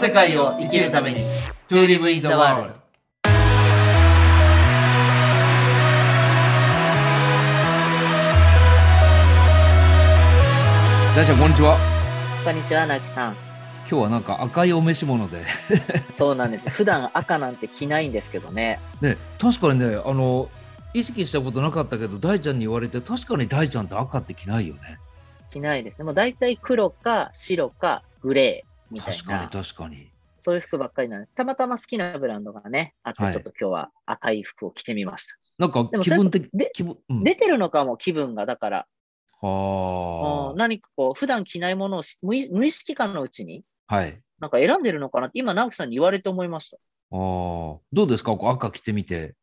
世界を生きるために To live in the world 大ちゃんこんにちはこんにちは、なきさん。今日はなんか赤いお召し物でそうなんです。普段赤なんて着ないんですけどね。ね確かにねあの意識したことなかったけど大ちゃんに言われて確かに大ちゃんって赤って着ないよね着ないですね。もう大体黒か白かグレーみたい確かにな、確かに。そういう服ばっかりなんで、たまたま好きなブランドがね、あって、はい。ちょっと今日は赤い服を着てみました。なんか気分的で気分、うん、出てるのかも、気分が。だから、はうん何かこう、普段着ないものをし無意識化のうちに、あはい。なんか選んでるのかなって、今、直樹さんに言われて思いました。あーどうですか？こう赤着てみて。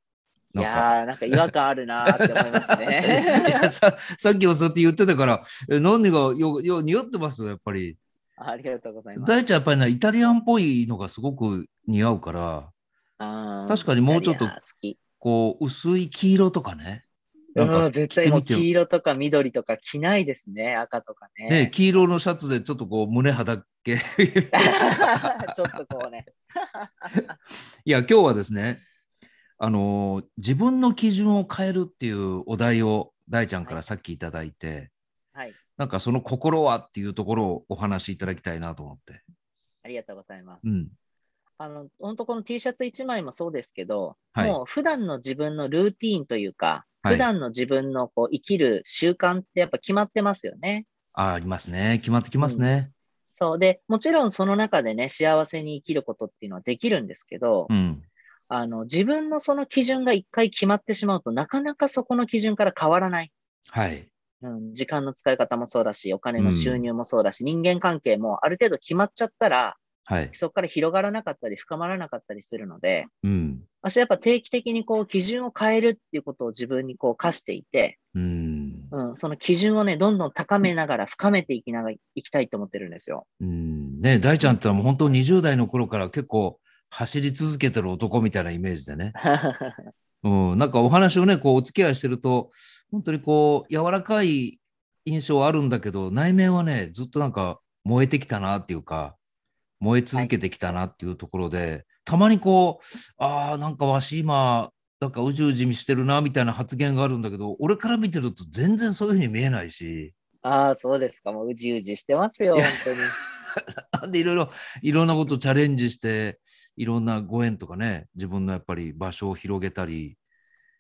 いやー、なんか違和感あるなーって思いますいね。やささっきもそうやって言ってたからえ何がよよ似合ってます？よやっぱりありがとうございます。大ちゃんやっぱりねイタリアンっぽいのがすごく似合うからあー確かにもうちょっと。こう薄い黄色とかねなんかうん、絶対黄色とか緑とか着ないですね、赤とかね。ね、黄色のシャツでちょっとこう胸肌っけ ちょっとこうね。いや今日はですねあのー自分の基準を変えるっていうお題を大ちゃんからさっきいただいて、はい、なんかその心はっていうところをお話しいただきたいなと思って。ありがとうございます。うん。あの、本当この T シャツ1枚もそうですけど、はいもう普段の自分のルーティーンというか、はい普段の自分のこう生きる習慣ってやっぱ決まってますよね。あありますね。決まってきますね。そうで、もちろんその中でね、幸せに生きることっていうのはできるんですけど、うん。あの、自分のその基準が一回決まってしまうとなかなかそこの基準から変わらない。はい。うん、時間の使い方もそうだし、お金の収入もそうだし、人間関係もある程度決まっちゃったら、はい。そこから広がらなかったり深まらなかったりするので、うん。私はやっぱ定期的にこう基準を変えるっていうことを自分にこう課していて、うん。うん、その基準をね、どんどん高めながら深めていきながらいきたいと思ってるんですよ。うん。ね大ちゃんってのはもう本当20代の頃から結構走り続けてる男みたいなイメージでね。うん。なんかお話をね、こうお付き合いしてると、本当にこう柔らかい印象はあるんだけど、内面はね、ずっとなんか燃えてきたなっていうか、燃え続けてきたなっていうところで、たまにこう、ああ、なんかわし今、なんかうじうじしてるなみたいな発言があるんだけど、俺から見てると全然そういうふうに見えないし、ああ、そうですか。もううじうじしてますよ、本当に。でいろいろ、いろんなことチャレンジして、いろんなご縁とかね、自分のやっぱり場所を広げたり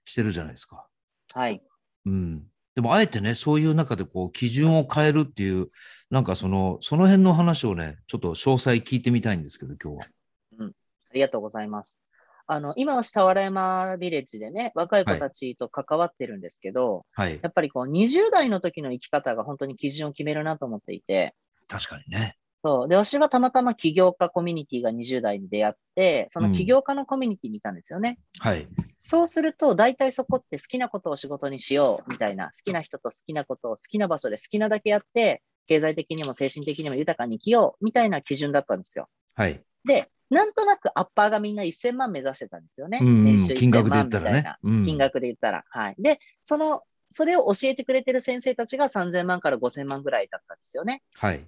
してるじゃないですか。はい。うん。でも、あえてね、そういう中でこう、基準を変えるっていう、なんかその、その辺の話をね、ちょっと詳細聞いてみたいんですけど、今日は。ありがとうございます。あの、今は下原山ビレッジでね、若い子たちと関わってるんですけど、はい。やっぱりこう20代の時の生き方が本当に基準を決めるなと思っていて、確かにね。そう。で、私はたまたま起業家コミュニティが20代に出会って、その起業家のコミュニティにいたんですよね。はい。そうすると、大体そこって好きなことを仕事にしようみたいな、好きな人と好きなことを好きな場所で好きなだけやって、経済的にも精神的にも豊かに生きようみたいな基準だったんですよ。はい。で、なんとなくアッパーがみんな1000万目指してたんですよね。うんうん年収金額1000万で言ったらねみたいなうん金額で言ったら。はい。で、その、それを教えてくれてる先生たちが3000万から5000万ぐらいだったんですよね。はい。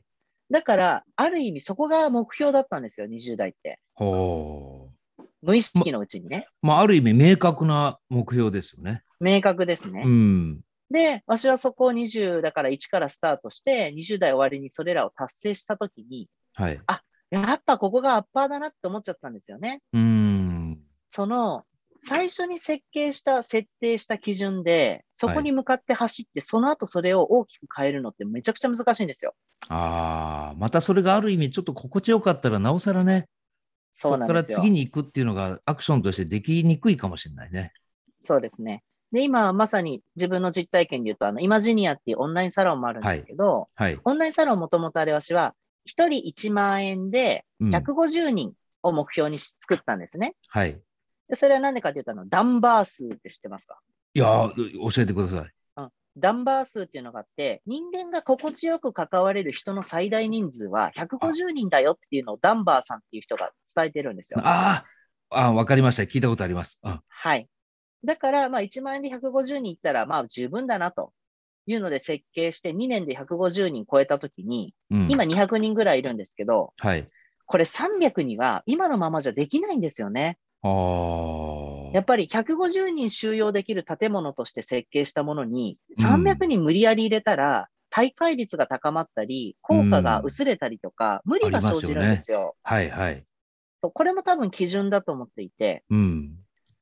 だから、ある意味そこが目標だったんですよ、20代って。ほう。無意識のうちにね。まあ、ある意味明確な目標ですよね。明確ですね。うん。で、私はそこを20だから1からスタートして、20代終わりにそれらを達成したときに、はい。やっぱここがアッパーだなって思っちゃったんですよね。うん。その、最初に設計した、設定した基準で、そこに向かって走って、その後それを大きく変えるのってめちゃくちゃ難しいんですよ。ああ、またそれがある意味ちょっと心地よかったらなおさらね、そうなんですよ。こから次に行くっていうのがアクションとしてできにくいかもしれないね。そうですね。で、今まさに自分の実体験で言うと、あの、イマジニアっていうオンラインサロンもあるんですけど、はい。オンラインサロンもともとあれ私は、1人1万円でうん150人を目標にし作ったんですね。はい。でそれは何でかというと、あの、ダンバー数って知ってますか？いやー、教えてください。ダンバー数っていうのがあって、人間が心地よく関われる人の最大人数は150人だよっていうのをダンバーさんっていう人が伝えてるんですよ。あーあー、わかりました。聞いたことあります。あはい。だから、まあ、1万円で150人いったら、まあ、十分だなというので設計して、2年で150人超えたときに、うん、今200人ぐらいいるんですけど、はい。これ300には今のままじゃできないんですよね。やっぱり150人収容できる建物として設計したものに、うん300人無理やり入れたら、大会率が高まったり、効果が薄れたりとか、無理が生じるんですよ。はいはい。そうこれも多分基準だと思っていて、うん。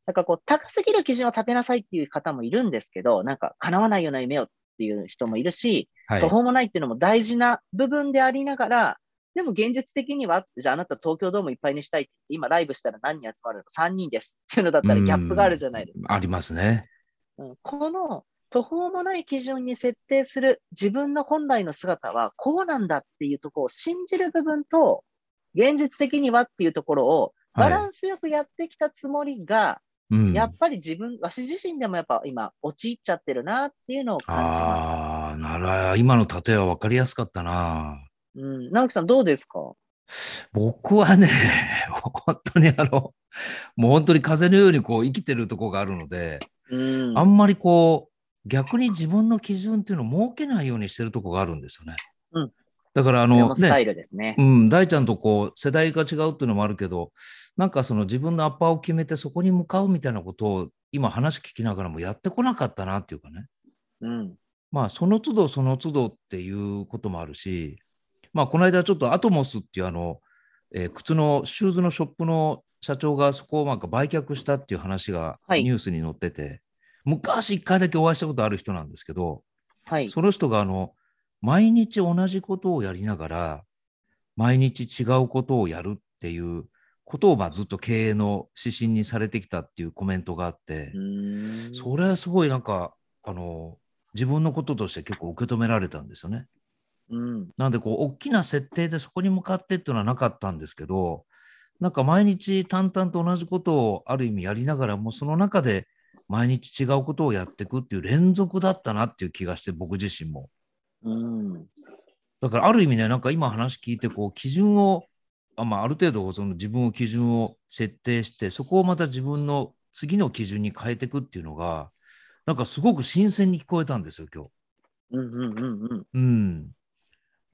なんかこう、高すぎる基準を立てなさいっていう方もいるんですけど、なんか叶わないような夢をっていう人もいるし、はい途。方もないっていうのも大事な部分でありながら、でも現実的には、じゃああなた東京ドームいっぱいにしたいって、今ライブしたら何人集まるの ?3 人ですっていうのだったらギャップがあるじゃないですか。ありますね。うんこの途方もない基準に設定する自分の本来の姿はこうなんだっていうところを信じる部分と、現実的にはっていうところをバランスよくやってきたつもりが、うん。やっぱり自分、わし自身でもやっぱ今陥っちゃってるなっていうのを感じます。ああ、なら、今の例えは分かりやすかったな。うん、直樹さんどうですか？僕はね、本当にあの、もう本当に風のようにこう生きてるとこがあるので、うん。あんまりこう、逆に自分の基準っていうのを設けないようにしてるとこがあるんですよね。うんだからあのね、イルですね。うん、大ちゃんとこう世代が違うっていうのもあるけど、なんかその自分のアッパーを決めてそこに向かうみたいなことを今話聞きながらもやってこなかったなっていうかね。うん。まあその都度その都度っていうこともあるし、まあこの間ちょっとアトモスっていうあの、えー靴のシューズのショップの社長がそこをなんか売却したっていう話がはいニュースに載ってて、昔一回だけお会いしたことある人なんですけど、はい。その人があの毎日同じことをやりながら毎日違うことをやるっていうことをまあずっと経営の指針にされてきたっていうコメントがあって、それはすごいなんかあの自分のこととして結構受け止められたんですよね。うん。なんでこう大きな設定でそこに向かってっていうのはなかったんですけどなんか毎日淡々と同じことをある意味やりながらもその中で毎日違うことをやっていくっていう連続だったなっていう気がして僕自身も。うん。だからある意味ねなんか今話聞いてこう基準をあ,、まあ、ある程度その自分を基準を設定してそこをまた自分の次の基準に変えていくっていうのがなんかすごく新鮮に聞こえたんですよ今日。うんうんうんうん。うん。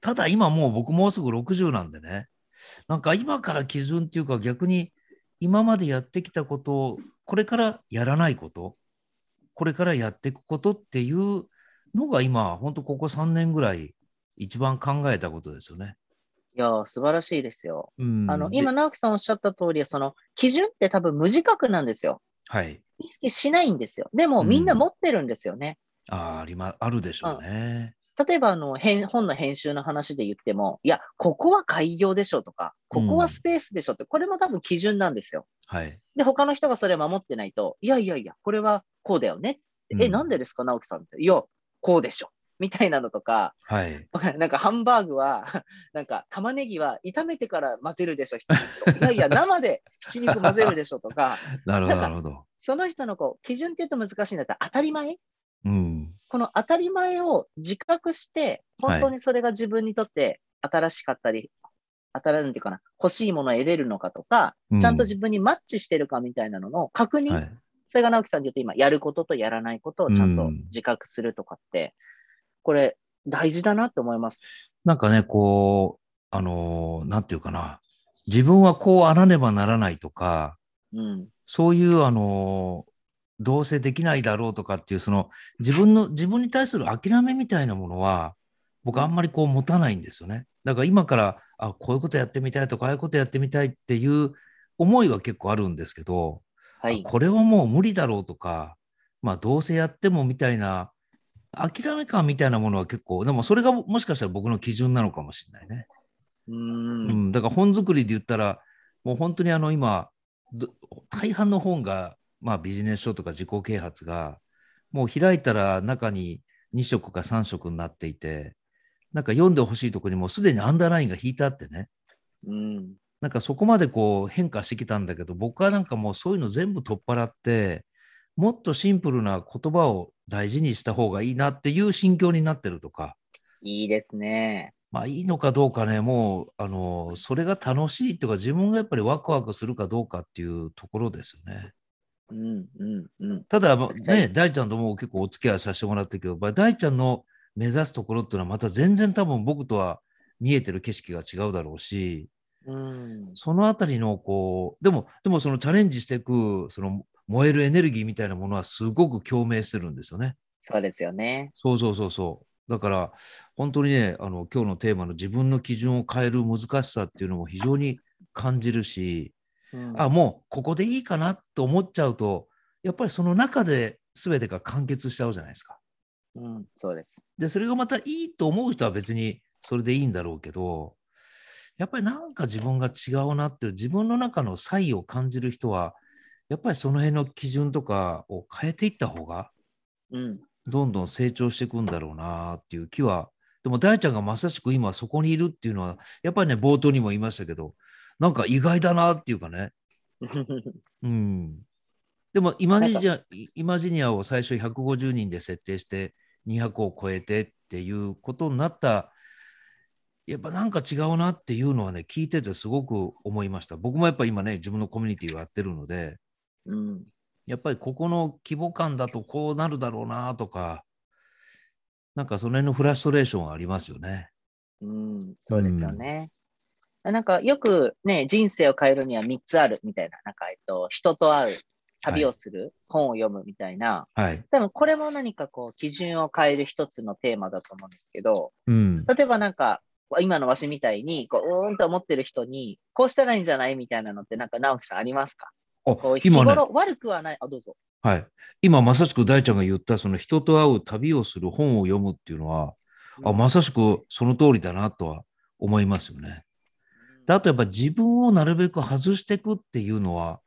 ただ今もう僕もうすぐ60なんでね、なんか今から基準っていうか逆に今までやってきたことをこれからやらないこと、これからやっていくことっていうのが今、本当ここ3年ぐらい一番考えたことですよね。いやー、素晴らしいですよ。うん、あの、で今、直樹さんおっしゃった通り、その、基準って多分無自覚なんですよ。はい。意識しないんですよ。でも、うんみんな持ってるんですよね。あーありま、あるでしょうね。例えば、あの、編本の編集の話で言っても、いや、ここは開業でしょとか、ここはスペースでしょって、これも多分基準なんですよ。はい。で、他の人がそれを守ってないと、いやいやいや、これはこうだよねうんなんでですか、直樹さんって。いや、こうでしょ。みたいなのとか、はい。なんかハンバーグは、なんか玉ねぎは炒めてから混ぜるでしょ、ひき肉といやいや、生でひき肉混ぜるでしょとか、なるほど、なるほど。その人のこう基準って言うと難しいんだったら当たり前うん。この当たり前を自覚して、本当にそれが自分にとって新しかったり、新しいっていうかな、欲しいものを得れるのかとか、うんちゃんと自分にマッチしてるかみたいなのの確認、はい。それが直樹さんで言うと今、やることとやらないことをちゃんとうん自覚するとかって、これ大事だなって思います。なんかね、こう、あのーなんていうかな、自分はこうあらねばならないとか、うん。そういう、あのーどうせできないだろうとかっていう、その自分の、自分に対する諦めみたいなものは、僕あんまりこう持たないんですよね。だから今から、あ、こういうことやってみたいとか、ああいうことやってみたいっていう思いは結構あるんですけど、はい。これはもう無理だろうとか、まあどうせやってもみたいな、諦め感みたいなものは結構、でもそれがもしかしたら僕の基準なのかもしれないね。うー。うんん、だから本作りで言ったら、もう本当にあの今、ど大半の本が、まあ、ビジネス書とか自己啓発が、もう開いたら中に2色か3色になっていて、なんか読んでほしいところにもうすでにアンダーラインが引いてあってね、うん。なんかそこまでこう変化してきたんだけど、僕はなんかもうそういうの全部取っ払って、もっとシンプルな言葉を大事にした方がいいなっていう心境になってるとか、いいですね。まあいいのかどうかね、もう、あの、それが楽しいっていうか、自分がやっぱりワクワクするかどうかっていうところですよね。うん、うん、うん。ただ、ね、大ちゃんとも結構お付き合いさせてもらってるけど、大ちゃんの目指すところっていうのはまた全然多分僕とは見えてる景色が違うだろうし、うん。そのあたりのこう、でも、でもそのチャレンジしていく、その燃えるエネルギーみたいなものはすごく共鳴してるんですよね。そうですよね。そうそうそうそう。だから、本当にね、あの、今日のテーマの自分の基準を変える難しさっていうのも非常に感じるし、うんあ、もうここでいいかなと思っちゃうと、やっぱりその中で全てが完結しちゃうじゃないですか。うん、そうです。で、それがまたいいと思う人は別にそれでいいんだろうけど、やっぱりなんか自分が違うなっていう、自分の中の差異を感じる人は、やっぱりその辺の基準とかを変えていった方が、うん。どんどん成長していくんだろうなっていう気は、でも大ちゃんがまさしく今そこにいるっていうのは、やっぱりね、冒頭にも言いましたけど、なんか意外だなっていうかね、うん。でもイマジニア、イマジニアを最初150人で設定して200を超えてっていうことになった、やっぱなんか違うなっていうのはね、聞いててすごく思いました。僕もやっぱ今ね、自分のコミュニティをやってるので、うん。やっぱりここの規模感だとこうなるだろうなとか、なんかその辺のフラストレーションはありますよね。うん、そうですよね。なんかよくね、人生を変えるには3つあるみたいな、なんか、えっと、人と会う、旅をする、本を読むみたいな、はい。多分これも何かこう、基準を変える一つのテーマだと思うんですけど、うん。例えばなんか、今のわしみたいに、こう、うーんと思ってる人に、こうしたらいいんじゃないみたいなのって、なんか直樹さんありますか？今ね、頃悪くはない。あ、どうぞ。はい。今まさしく大ちゃんが言った、その人と会う旅をする本を読むっていうのは、あ、まさしくその通りだなとは思いますよね。であとやっぱ自分をなるべく外していくっていうのは、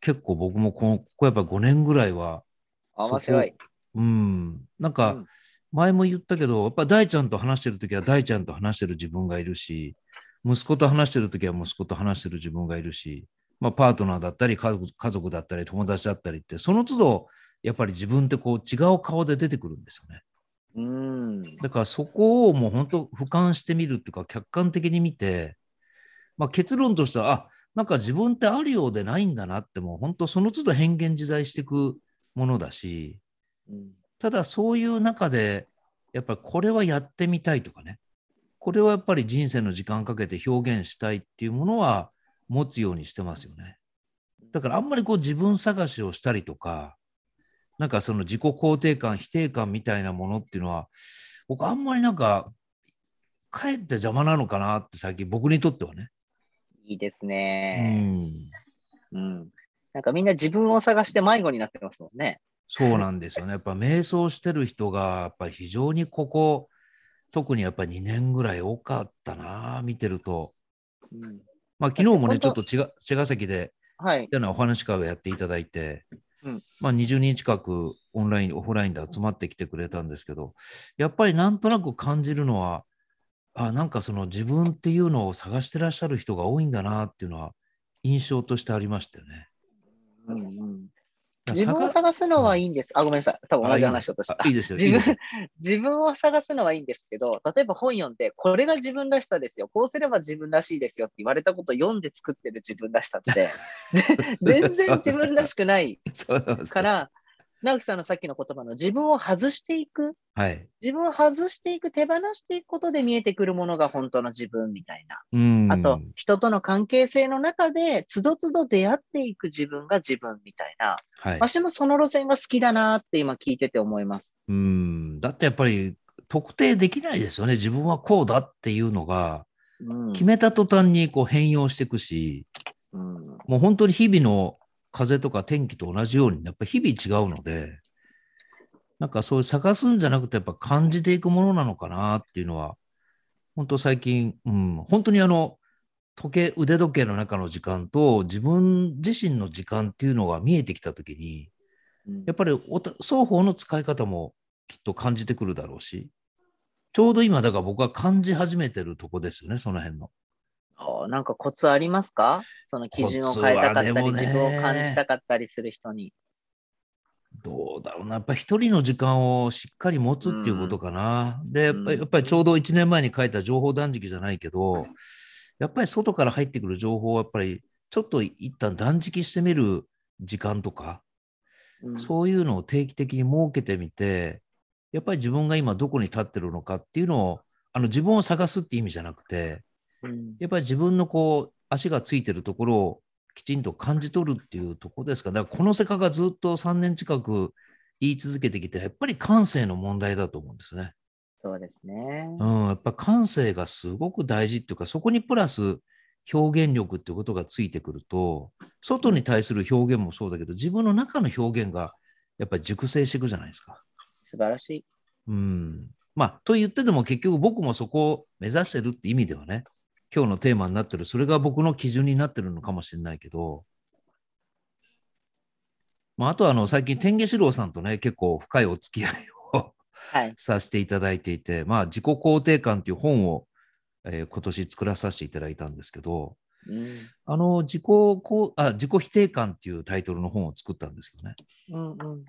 結構僕もこのここやっぱ5年ぐらいは、あ面白い。うん、なんかうん前も言ったけど、やっぱ大ちゃんと話してるときは大ちゃんと話してる自分がいるし、息子と話してるときは息子と話してる自分がいるし、まあ、パートナーだったり家族、家族だったり、友達だったりって、その都度、やっぱり自分ってこう違う顔で出てくるんですよね。うん。だからそこをもう本当俯瞰してみるっていうか、客観的に見て、まあ、結論としては、あ、なんか自分ってあるようでないんだなって、もう本当その都度変幻自在していくものだし、うんただそういう中で、やっぱりこれはやってみたいとかね、これはやっぱり人生の時間かけて表現したいっていうものは持つようにしてますよね。だからあんまりこう自分探しをしたりとか、なんかその自己肯定感、否定感みたいなものっていうのは、僕あんまりなんか、かえって邪魔なのかなって最近僕にとってはね。いいですうね。ん。うん。なんかみんな自分を探して迷子になってますもんね。そうなんですよね。やっぱ瞑想してる人が、やっぱり非常にここ、特にやっぱり2年ぐらい多かったな、見てると。うん。まあ昨日もね、ちょっと茅ヶ茅ヶ崎で、はい。お話会をやっていただいて、うんまあ20人近くオンライン、オフラインで集まってきてくれたんですけど、やっぱりなんとなく感じるのは、あなんかその自分っていうのを探してらっしゃる人が多いんだなっていうのは印象としてありましたよね。うんうん、自分を探探すのはいいんです。あ、ごめんなさい。多分同じ話をとしたあ。いいですよ。自分、自分を探すのはいいんですけど、例えば本読んで、これが自分らしさですよ。こうすれば自分らしいですよって言われたことを読んで作ってる自分らしさって、全然自分らしくないから、直樹さんのさっきの言葉の自分を外していく、はい。自分を外していく、手放していくことで見えてくるものが本当の自分みたいな。うん。あと、人との関係性の中で、つどつど出会っていく自分が自分みたいな。はい。私もその路線が好きだなって今聞いてて思います。うん。だってやっぱり特定できないですよね。自分はこうだっていうのが、うん。決めた途端にこう変容していくし、うんもう本当に日々の風とか天気と同じように、やっぱ日々違うので、なんかそういう探すんじゃなくて、やっぱ感じていくものなのかなっていうのは、本当最近、うん、本当にあの、時計、腕時計の中の時間と自分自身の時間っていうのが見えてきたときに、うんやっぱりおた双方の使い方もきっと感じてくるだろうし、ちょうど今、だから僕は感じ始めてるとこですよね、その辺の。なんかコツありますか？その基準を変えたかったり、ね。自分を感じたかったりする人に。どうだろうな、やっぱり一人の時間をしっかり持つっていうことかな。で、やっぱうん。りやっぱりちょうど1年前に書いた情報断食じゃないけど、やっぱり外から入ってくる情報をやっぱりちょっと一旦断食してみる時間とか、うん。そういうのを定期的に設けてみて、やっぱり自分が今どこに立ってるのかっていうのを、あの自分を探すって意味じゃなくて、うんやっぱり自分のこう足がついてるところをきちんと感じ取るっていうところですか。だからこの世界がずっと3年近く言い続けてきて、やっぱり感性の問題だと思うんですね。そうですね。うん、やっぱ感性がすごく大事っていうか、そこにプラス表現力っていうことがついてくると、外に対する表現もそうだけど、自分の中の表現がやっぱり熟成していくじゃないですか。素晴らしい。うん。まあ、と言ってでも結局僕もそこを目指してるって意味ではね、今日のテーマになってる、それが僕の基準になってるのかもしれないけど、まあ、あとはあの最近、天下四郎さんとね、結構深いお付き合いをはい。させていただいていて、まあ、自己肯定感っていう本を、えー今年作らさせていただいたんですけど、うん。あの自己こうあ自己否定感っていうタイトルの本を作ったんですよね。うんうん。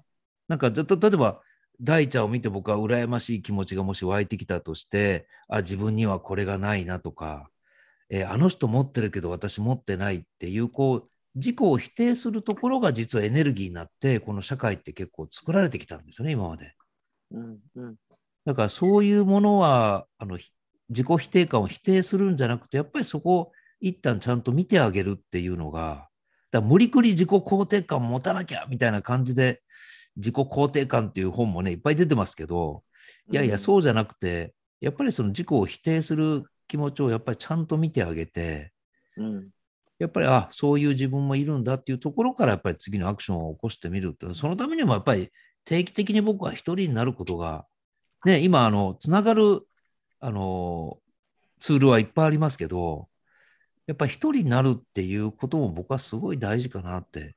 なんかずっと例えば大ちゃんを見て僕は羨ましい気持ちがもし湧いてきたとしてあ自分にはこれがないなとか、えーあの人持ってるけど私持ってないっていうこう自己を否定するところが実はエネルギーになってこの社会って結構作られてきたんですよね今まで。うんうん。だからそういうものはあのひ自己否定感を否定するんじゃなくてやっぱりそこを一旦ちゃんと見てあげるっていうのがだ無理くり自己肯定感を持たなきゃみたいな感じで自己肯定感っていう本もねいっぱい出てますけどいやいやそうじゃなくてやっぱりその自己を否定する気持ちをやっぱりちゃんと見てあげてうん。やっぱりあそういう自分もいるんだっていうところからやっぱり次のアクションを起こしてみるってそのためにもやっぱり定期的に僕は一人になることがね今あのつながるあのツールはいっぱいありますけどやっぱり一人になるっていうことも僕はすごい大事かなって。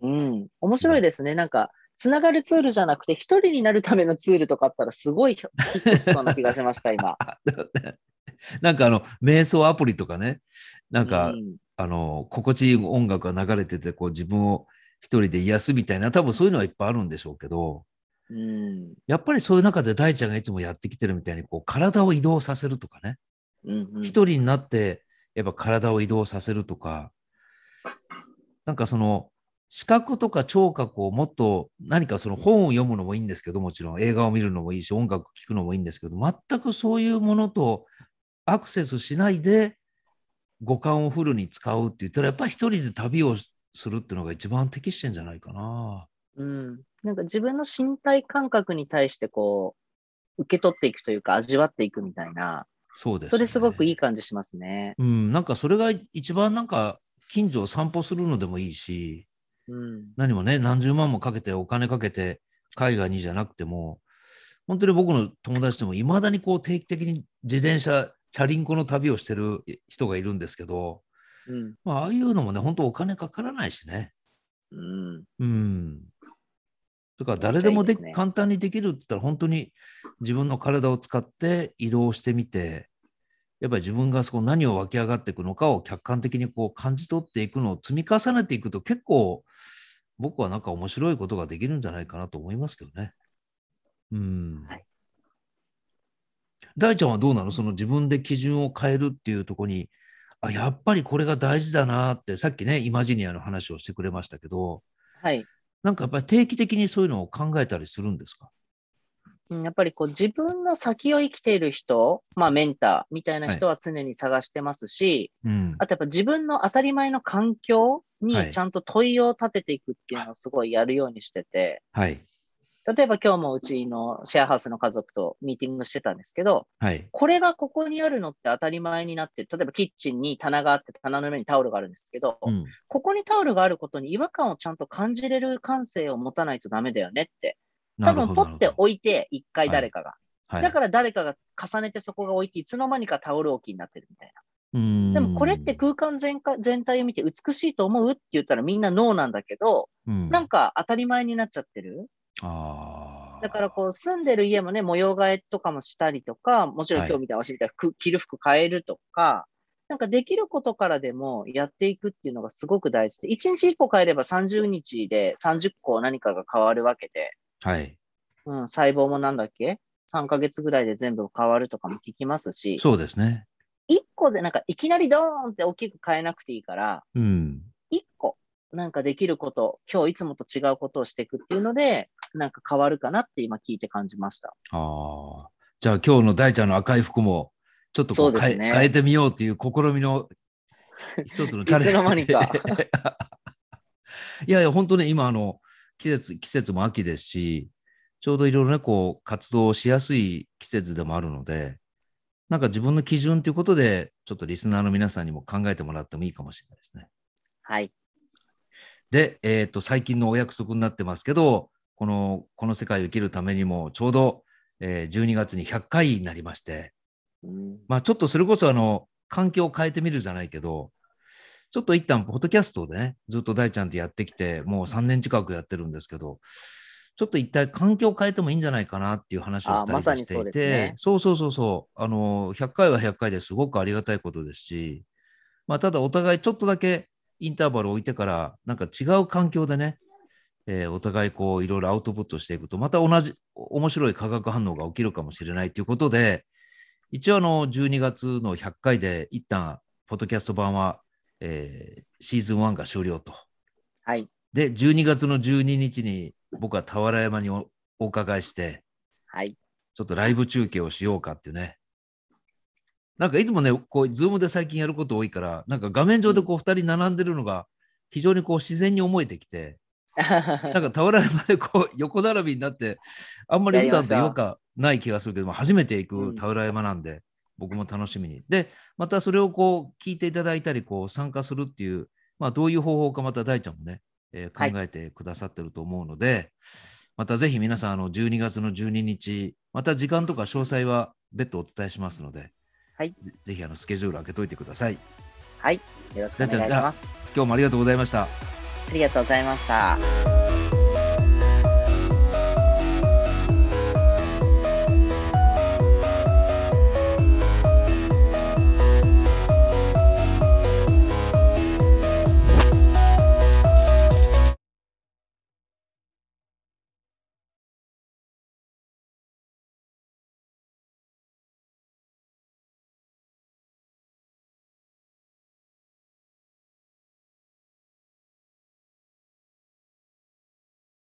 うん。面白いですね。なんか、つながるツールじゃなくて、一人になるためのツールとかあったら、すごいヒットしそうな気がしました、今。なんかあの瞑想アプリとかねなんか、うんあの心地いい音楽が流れててこう自分を一人で癒すみたいな多分そういうのはいっぱいあるんでしょうけどうん。やっぱりそういう中で大ちゃんがいつもやってきてるみたいにこう体を移動させるとかねうんうん。一人になってやっぱ体を移動させるとかなんかその視覚とか聴覚をもっと何かその本を読むのもいいんですけどもちろん映画を見るのもいいし音楽聴くのもいいんですけど全くそういうものとアクセスしないで五感をフルに使うって言ったらやっぱり一人で旅をするっていうのが一番適してんじゃないかな。うん。なんか自分の身体感覚に対して、こう、受け取っていくというか、味わっていくみたいな、そうです、それすごくいい。い感じしますね。うん、なんかそれが一番なんか近所を散歩するのでもいいし、うん。何もね、何十万もかけて、お金かけて、海外にじゃなくても、本当に僕の友達でも、いまだにこう定期的に自転車、チャリンコの旅をしてる人がいるんですけど、うん。まあ、ああいうのもね、本当お金かからないしね。うん。うん。だから誰でもでね簡単にできるって言ったら、本当に自分の体を使って移動してみて、やっぱり自分がそこ何を湧き上がっていくのかを客観的にこう感じ取っていくのを積み重ねていくと結構僕はなんか面白いことができるんじゃないかなと思いますけどね。うん。はい大ちゃんはどうなの？その自分で基準を変えるっていうところに、あ、やっぱりこれが大事だなって、さっきね、イマジニアの話をしてくれましたけど、はい。なんかやっぱり定期的にそういうのを考えたりするんですか？うんやっぱりこう自分の先を生きている人、まあメンターみたいな人は常に探してますし、うん。あとやっぱ自分の当たり前の環境はいにちゃんと問いを立てていくっていうのをすごいやるようにしてて、はい。例えば今日もうちのシェアハウスの家族とミーティングしてたんですけど、はい。これがここにあるのって当たり前になってる。例えばキッチンに棚があって棚の上にタオルがあるんですけど、うん。ここにタオルがあることに違和感をちゃんと感じれる感性を持たないとダメだよねって。多分ポッて置いて、一回誰かが。はい、だから誰かが重ねてそこが置いて、いつの間にかタオル置きになってるみたいな。うんでもこれって空間全か全体を見て美しいと思うって言ったらみんなノーなんだけど、うん、なんか当たり前になっちゃってる。あーだからこう住んでる家もね、模様替えとかもしたりとか、もちろんはい今日みたいな、わしみたいな服、着る服変えるとか、なんかできることからでもやっていくっていうのがすごく大事で、1日1個変えれば30日で30個何かが変わるわけで、はい。うん、細胞もなんだっけ ?3 ヶ月ぐらいで全部変わるとかも聞きますし、そうですね。1個でなんかいきなりドーンって大きく変えなくていいから、うん。1個なんかできること、今日いつもと違うことをしていくっていうので、なんか変わるかなって今聞いて感じました。ああ。じゃあ今日の大ちゃんの赤い服も、ちょっとこうね変えてみようっていう試みの一つのチャレンジ。いつの間にか いやいや、本当ね、今あの、季節、季節も秋ですし、ちょうどいろいろね、こう、活動しやすい季節でもあるので、なんか自分の基準ということで、ちょっとリスナーの皆さんにも考えてもらってもいいかもしれないですね。はい。で、えっ、と、最近のお約束になってますけど、この、この世界を生きるためにも、ちょうど、えー12月に100回になりまして、うん。まあちょっとそれこそあの、環境を変えてみるじゃないけど、ちょっと一旦、ポッドキャストでね、ずっと大ちゃんとやってきて、もう3年近くやってるんですけど、ちょっと一体環境を変えてもいいんじゃないかなっていう話をあ2人していて、ですね。そうそうそうそう、あの、100回は100回ですごくありがたいことですし、まあただお互いちょっとだけインターバルを置いてから、なんか違う環境でね、えーお互いこういろいろアウトプットしていくと、また同じ面白い化学反応が起きるかもしれないということで、一応あの12月の100回で一旦、ポッドキャスト版は、えーシーズン1が終了と。はい。で、12月の12日に僕は俵山におお伺いして、はい。ちょっとライブ中継をしようかっていうね。なんかいつもね、こう、ズームで最近やること多いから、なんか画面上でこう2人並んでるのが非常にこう自然に思えてきて、なんか俵山でこう横並びになって、あんまり普段と違和感ない気がするけども、初めて行く俵山なんで、僕も楽しみに。で、またそれをこう聞いていただいたり、こう参加するっていう、まあどういう方法かまた大ちゃんもね、え考えてくださってると思うので、またぜひ皆さん、あの12月の12日、また時間とか詳細は別途お伝えしますので、はいぜぜひあのスケジュール開けといてください。はい。よろしくお願いします。今日もありがとうございました。ありがとうございました。